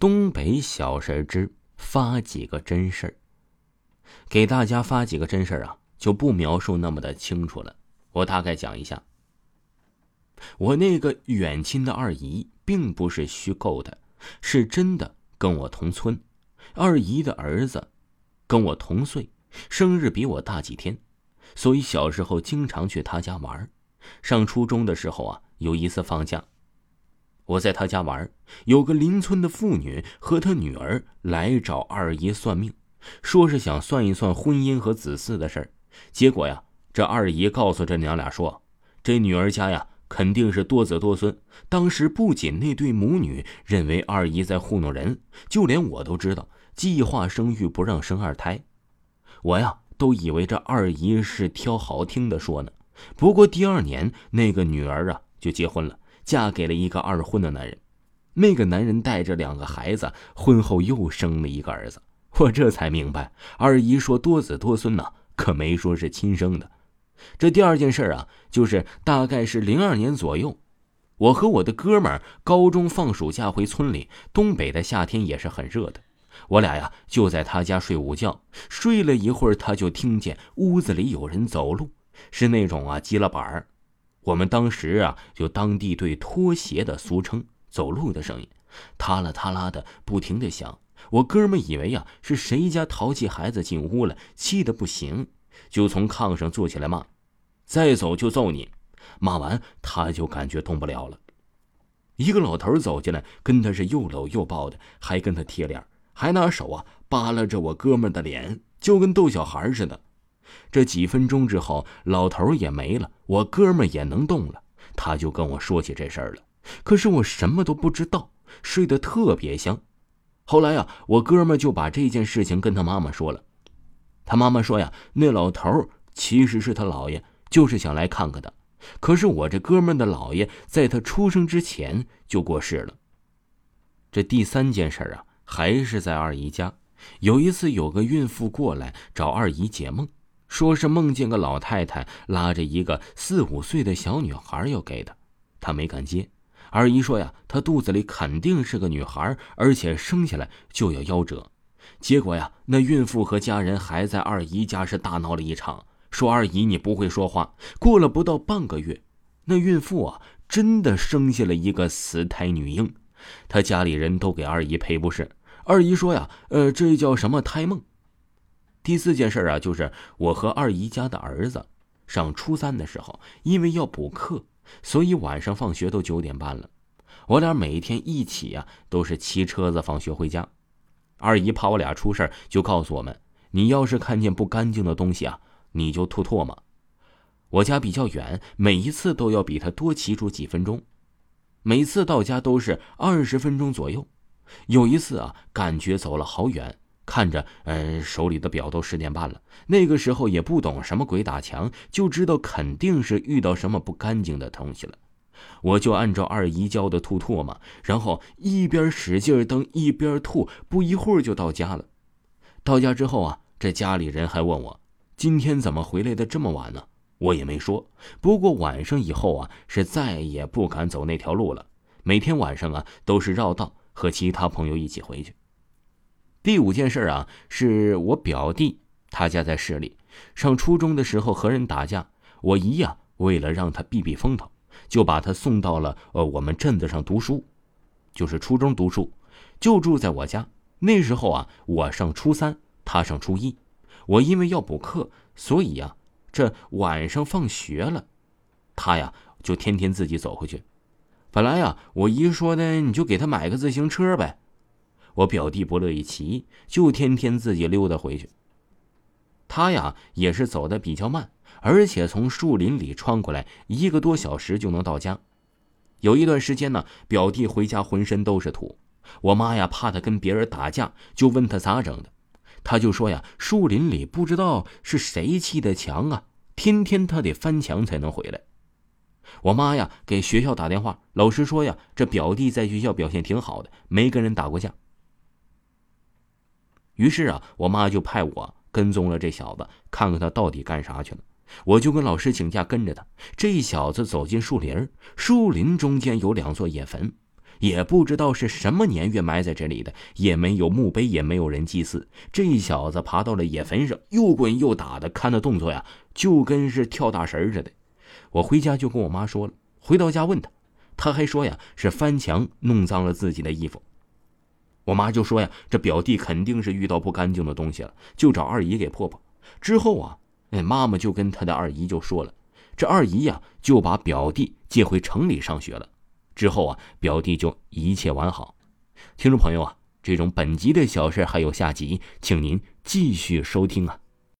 东北小事之发几个真事儿。给大家发几个真事儿啊，就不描述那么的清楚了。我大概讲一下。我那个远亲的二姨，并不是虚构的，是真的跟我同村。二姨的儿子跟我同岁，生日比我大几天，所以小时候经常去他家玩。上初中的时候啊，有一次放假。我在他家玩，有个邻村的妇女和她女儿来找二姨算命，说是想算一算婚姻和子嗣的事儿。结果呀，这二姨告诉这娘俩说，这女儿家呀肯定是多子多孙。当时不仅那对母女认为二姨在糊弄人，就连我都知道计划生育不让生二胎。我呀都以为这二姨是挑好听的说呢。不过第二年那个女儿啊就结婚了。嫁给了一个二婚的男人，那个男人带着两个孩子，婚后又生了一个儿子。我这才明白，二姨说多子多孙呢，可没说是亲生的。这第二件事啊，就是大概是零二年左右，我和我的哥们儿高中放暑假回村里。东北的夏天也是很热的，我俩呀就在他家睡午觉。睡了一会儿，他就听见屋子里有人走路，是那种啊急了板儿。我们当时啊，就当地对拖鞋的俗称，走路的声音，塌啦塌啦的不停的响。我哥们以为呀是谁家淘气孩子进屋了，气得不行，就从炕上坐起来骂：“再走就揍你！”骂完他就感觉动不了了。一个老头走进来，跟他是又搂又抱的，还跟他贴脸，还拿手啊扒拉着我哥们的脸，就跟逗小孩似的。这几分钟之后，老头也没了，我哥们也能动了。他就跟我说起这事儿了，可是我什么都不知道，睡得特别香。后来呀，我哥们就把这件事情跟他妈妈说了。他妈妈说呀，那老头其实是他姥爷，就是想来看看他。可是我这哥们的姥爷在他出生之前就过世了。这第三件事啊，还是在二姨家。有一次，有个孕妇过来找二姨解梦。说是梦见个老太太拉着一个四五岁的小女孩要给她，她没敢接。二姨说呀，她肚子里肯定是个女孩，而且生下来就要夭折。结果呀，那孕妇和家人还在二姨家是大闹了一场，说二姨你不会说话。过了不到半个月，那孕妇啊真的生下了一个死胎女婴，她家里人都给二姨赔不是。二姨说呀，呃，这叫什么胎梦？第四件事啊，就是我和二姨家的儿子上初三的时候，因为要补课，所以晚上放学都九点半了。我俩每天一起啊，都是骑车子放学回家。二姨怕我俩出事就告诉我们：你要是看见不干净的东西啊，你就吐唾沫。我家比较远，每一次都要比他多骑出几分钟，每次到家都是二十分钟左右。有一次啊，感觉走了好远。看着，嗯，手里的表都十点半了。那个时候也不懂什么鬼打墙，就知道肯定是遇到什么不干净的东西了。我就按照二姨教的吐唾沫，然后一边使劲蹬一边吐，不一会儿就到家了。到家之后啊，这家里人还问我今天怎么回来的这么晚呢？我也没说。不过晚上以后啊，是再也不敢走那条路了。每天晚上啊，都是绕道和其他朋友一起回去。第五件事啊，是我表弟，他家在市里，上初中的时候和人打架，我姨呀为了让他避避风头，就把他送到了呃我们镇子上读书，就是初中读书，就住在我家。那时候啊，我上初三，他上初一，我因为要补课，所以呀，这晚上放学了，他呀就天天自己走回去。本来呀，我姨说的，你就给他买个自行车呗。我表弟不乐意骑，就天天自己溜达回去。他呀也是走的比较慢，而且从树林里穿过来一个多小时就能到家。有一段时间呢，表弟回家浑身都是土。我妈呀怕他跟别人打架，就问他咋整的，他就说呀，树林里不知道是谁砌的墙啊，天天他得翻墙才能回来。我妈呀给学校打电话，老师说呀，这表弟在学校表现挺好的，没跟人打过架。于是啊，我妈就派我跟踪了这小子，看看他到底干啥去了。我就跟老师请假跟着他。这小子走进树林，树林中间有两座野坟，也不知道是什么年月埋在这里的，也没有墓碑，也没有人祭祀。这小子爬到了野坟上，又滚又打的，看那动作呀，就跟是跳大神似的。我回家就跟我妈说了，回到家问他，他还说呀是翻墙弄脏了自己的衣服。我妈就说呀，这表弟肯定是遇到不干净的东西了，就找二姨给破破。之后啊，哎，妈妈就跟她的二姨就说了，这二姨呀就把表弟接回城里上学了。之后啊，表弟就一切完好。听众朋友啊，这种本集的小事还有下集，请您继续收听啊。